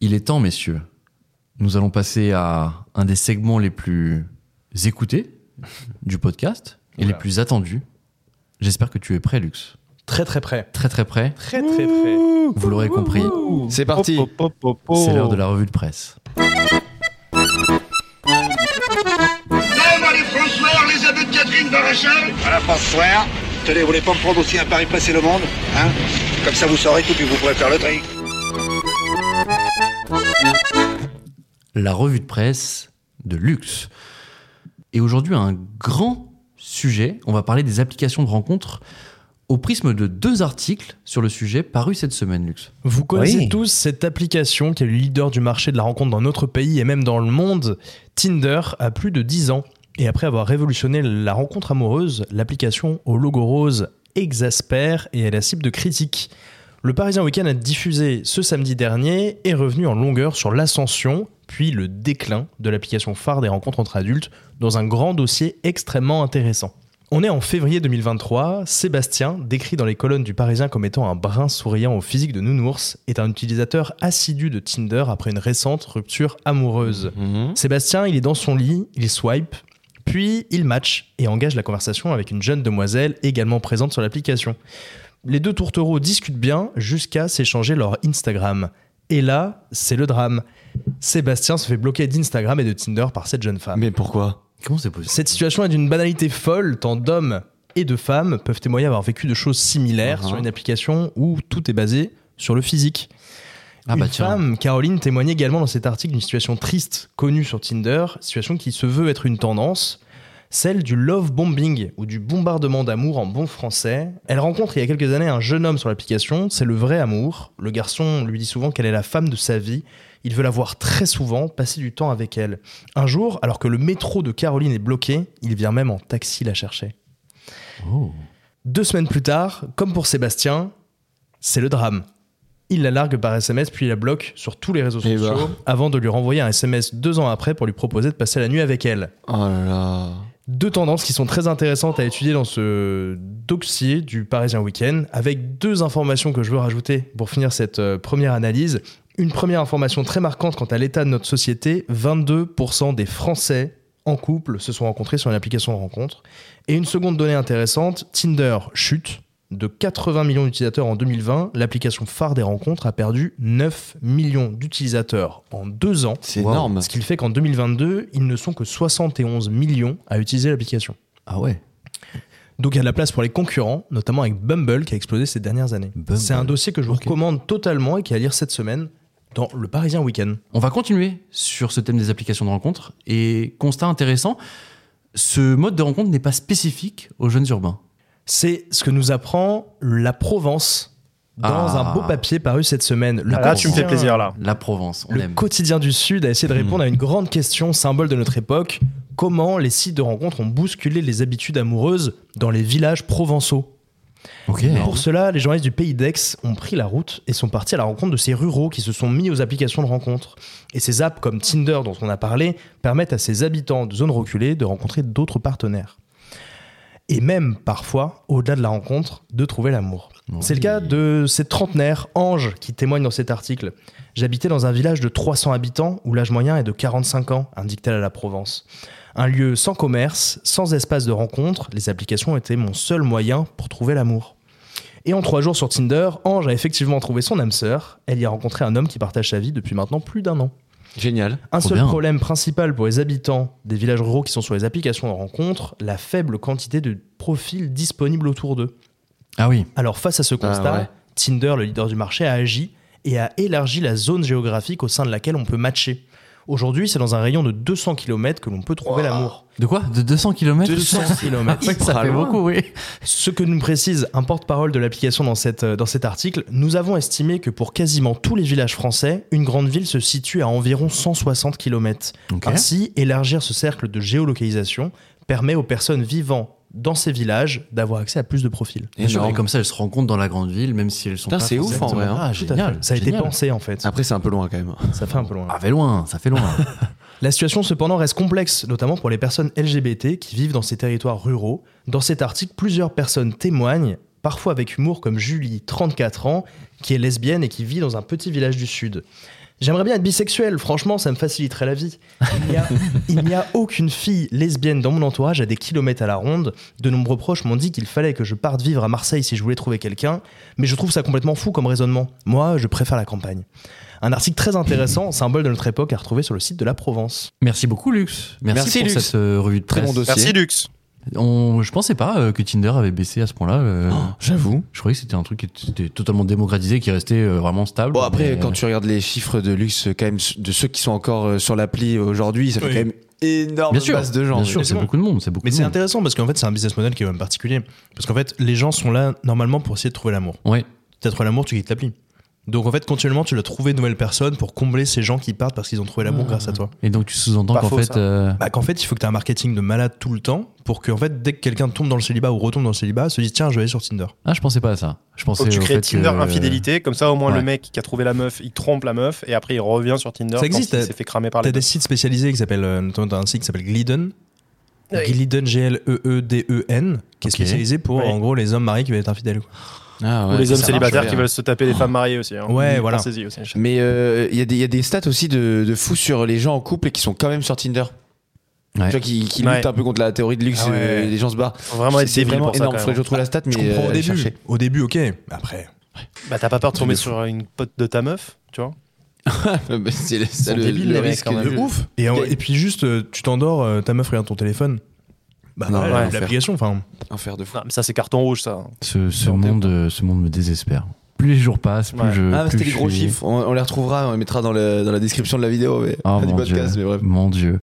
Il est temps, messieurs. Nous allons passer à un des segments les plus écoutés du podcast et les plus attendus. J'espère que tu es prêt, Lux. Très très près. Très très prêt. Très très près. Vous l'aurez compris, C'est parti. c'est l'heure de la revue de presse. Là, moi, les François, les aveux de Catherine Barachal. Voilà, François. Tenez, vous voulez pas me prendre aussi un pari pressé le monde Hein? Comme ça, vous saurez tout, puis vous pourrez faire le tri. La revue de presse de Lux. Et aujourd'hui, un grand sujet. On va parler des applications de rencontres au prisme de deux articles sur le sujet parus cette semaine, Lux. Vous connaissez Oui. tous cette application qui est le leader du marché de la rencontre dans notre pays et même dans le monde. Tinder a plus de 10 ans. Et après avoir révolutionné la rencontre amoureuse, l'application au logo rose exaspère et est la cible de critiques. Le Parisien Week-end a diffusé ce samedi dernier est revenu en longueur sur l'ascension puis le déclin de l'application phare des rencontres entre adultes dans un grand dossier extrêmement intéressant. On est en février 2023. Sébastien, décrit dans les colonnes du Parisien comme étant un brin souriant au physique de nounours, est un utilisateur assidu de Tinder après une récente rupture amoureuse. Sébastien, il est dans son lit, il swipe, puis il match et engage la conversation avec une jeune demoiselle également présente sur l'application. Les deux tourtereaux discutent bien jusqu'à s'échanger leur Instagram. Et là, c'est le drame. Sébastien se fait bloquer d'Instagram et de Tinder par cette jeune femme. Mais pourquoi? Comment c'est possible? Cette situation est d'une banalité folle, tant d'hommes et de femmes peuvent témoigner avoir vécu de choses similaires Uh-huh. sur une application où tout est basé sur le physique. Ah bah une femme, Caroline, témoignait également dans cet article d'une situation triste connue sur Tinder, situation qui se veut être une tendance, celle du love bombing ou du bombardement d'amour en bon français. Elle rencontre il y a quelques années un jeune homme sur l'application, c'est le vrai amour. Le garçon lui dit souvent qu'elle est la femme de sa vie. Il veut la voir très souvent, passer du temps avec elle. Un jour, alors que le métro de Caroline est bloqué, il vient même en taxi la chercher. Oh. Deux semaines plus tard, comme pour Sébastien, c'est le drame. Il la largue par SMS puis il la bloque sur tous les réseaux Eh sociaux ben. avant de lui renvoyer un SMS deux ans après pour lui proposer de passer la nuit avec elle. Oh là là. Deux tendances qui sont très intéressantes à étudier dans ce dossier du Parisien Week-end, avec deux informations que je veux rajouter pour finir cette euh, première analyse. Une première information très marquante quant à l'état de notre société, 22% des Français en couple se sont rencontrés sur une application de rencontre. Et une seconde donnée intéressante, Tinder chute. De 80 millions d'utilisateurs en 2020, l'application phare des rencontres a perdu 9 millions d'utilisateurs en deux ans. C'est Wow. énorme. Ce qui fait qu'en 2022, ils ne sont que 71 millions à utiliser l'application. Ah ouais. Donc il y a de la place pour les concurrents, notamment avec Bumble qui a explosé ces dernières années. Bumble. C'est un dossier que je vous recommande totalement et qui est à lire cette semaine dans le Parisien Week-end. On va continuer sur ce thème des applications de rencontres. Et constat intéressant, ce mode de rencontre n'est pas spécifique aux jeunes urbains. C'est ce que nous apprend la Provence dans Ah. un beau papier paru cette semaine. Le Ah, Là, tu me fais plaisir, là. La Provence, on Le aime. quotidien du Sud a essayé de répondre à une grande question symbole de notre époque. Comment les sites de rencontres ont bousculé les habitudes amoureuses dans les villages provençaux. Pour cela, les journalistes du Pays d'Aix ont pris la route et sont partis à la rencontre de ces ruraux qui se sont mis aux applications de rencontres. Et ces apps comme Tinder dont on a parlé permettent à ces habitants de zones reculées de rencontrer d'autres partenaires. Et même parfois, au-delà de la rencontre, de trouver l'amour. C'est le cas de cette trentenaire, Ange, qui témoigne dans cet article. J'habitais dans un village de 300 habitants où l'âge moyen est de 45 ans, indique-t-elle à la Provence. Un lieu sans commerce, sans espace de rencontre, les applications étaient mon seul moyen pour trouver l'amour. Et en trois jours sur Tinder, Ange a effectivement trouvé son âme sœur. Elle y a rencontré un homme qui partage sa vie depuis maintenant plus d'un an. Génial. Un seul bien. problème principal pour les habitants des villages ruraux qui sont sur les applications de rencontre, la faible quantité de profils disponibles autour d'eux. Ah oui. Alors face à ce constat, ouais. Tinder, le leader du marché, a agi et a élargi la zone géographique au sein de laquelle on peut matcher. Aujourd'hui, c'est dans un rayon de 200 km que l'on peut trouver l'amour. De quoi? De 200 km 200 km. Ça fait beaucoup, oui. Ce que nous précise un porte-parole de l'application dans, cette, euh, dans cet article, nous avons estimé que pour quasiment tous les villages français, une grande ville se situe à environ 160 km. Ainsi, élargir ce cercle de géolocalisation permet aux personnes vivant dans ces villages d'avoir accès à plus de profils. Et comme ça, elles se rencontrent dans la grande ville, même si elles sont Putain, pas c'est ouf, en vrai, hein. Ah, génial. Ça a été pensé en fait. Après, c'est un peu loin quand même. Ça fait un peu loin. Ah, fait loin, ça fait loin. La situation cependant reste complexe, notamment pour les personnes LGBT qui vivent dans ces territoires ruraux. Dans cet article, plusieurs personnes témoignent, parfois avec humour, comme Julie, 34 ans, qui est lesbienne et qui vit dans un petit village du Sud. J'aimerais bien être bisexuel, franchement, ça me faciliterait la vie. Il n'y a, aucune fille lesbienne dans mon entourage à des kilomètres à la ronde. De nombreux proches m'ont dit qu'il fallait que je parte vivre à Marseille si je voulais trouver quelqu'un, mais je trouve ça complètement fou comme raisonnement. Moi, je préfère la campagne. Un article très intéressant, symbole de notre époque, à retrouver sur le site de la Provence. Merci beaucoup, Lux. Merci, Merci, pour Lux. cette euh, revue de Très presse. bon dossier. Merci Lux. On, je pensais pas euh, que Tinder avait baissé à ce point-là. euh, J'avoue. Je croyais que c'était un truc qui était totalement démocratisé, qui restait euh, vraiment stable. Bon, après, mais, quand tu regardes les chiffres de luxe, quand même, de ceux qui sont encore euh, sur l'appli aujourd'hui, ça fait Oui. quand même énorme Bien sûr, masse de gens. bien sûr, c'est Exactement. beaucoup de monde. C'est beaucoup Mais de c'est monde. intéressant parce qu'en fait, c'est un business model qui est même particulier. Parce qu'en fait, les gens sont là normalement pour essayer de trouver l'amour. Ouais. Tu as trouvé l'amour, tu quittes l'appli. Donc en fait, continuellement, tu dois trouver de nouvelles personnes pour combler ces gens qui partent parce qu'ils ont trouvé l'amour grâce à toi. Et donc tu sous-entends qu'en fait, euh, Bah, qu'en fait, il faut que tu aies un marketing de malade tout le temps pour que, en fait, dès que quelqu'un tombe dans le célibat ou retombe dans le célibat, se dise tiens, je vais aller sur Tinder. ah, je pensais pas à ça. Je pensais que tu au crées fait Tinder que- infidélité, comme ça au moins Ouais. le mec qui a trouvé la meuf, il trompe la meuf et après il revient sur Tinder. Ça existe, quand il t'as- s'est fait cramer par T'as les des deux. sites spécialisés qui s'appellent, euh, notamment t'as un site qui s'appelle Glidden. Oui. Glidden, G-L-E-E-D-E-N, qui est spécialisé pour, Oui. en gros, les hommes mariés qui veulent être infidèles. Ah, Ou les hommes célibataires qui veulent se taper des femmes mariées aussi. hein. Ouais, voilà. Aussi. Mais euh, il y, a des- il y a des stats aussi de, de fous sur les gens en couple et qui sont quand même sur Tinder. Ouais. Tu vois, qui, qui Ouais. luttent un peu contre la théorie de luxe, Ah ouais. euh, les gens se barrent. Vraiment C'est débile vraiment énorme. Faudrait que je retrouve la stat, mais je comprends euh, au allez début. chercher. Au début, ok. Après. Bah t'as pas peur de tomber sur une pote de ta meuf, tu vois? Bah, c'est le, débiles, le les mecs, risque de ouf. Et puis juste, euh, tu t'endors, euh, ta meuf regarde ton téléphone. Bah, Non, ouais. l'application, enfin. Enfer de fou. Non, mais ça c'est carton rouge ça. Ce, monde, euh, ce monde me désespère. Plus les jours passent, plus Ouais. je. Ah, c'était les gros suis- chiffres. On, on les retrouvera, on les mettra dans, le- dans la description de la vidéo, mais, Oh du mon podcast, dieu. mais bref. Mon dieu.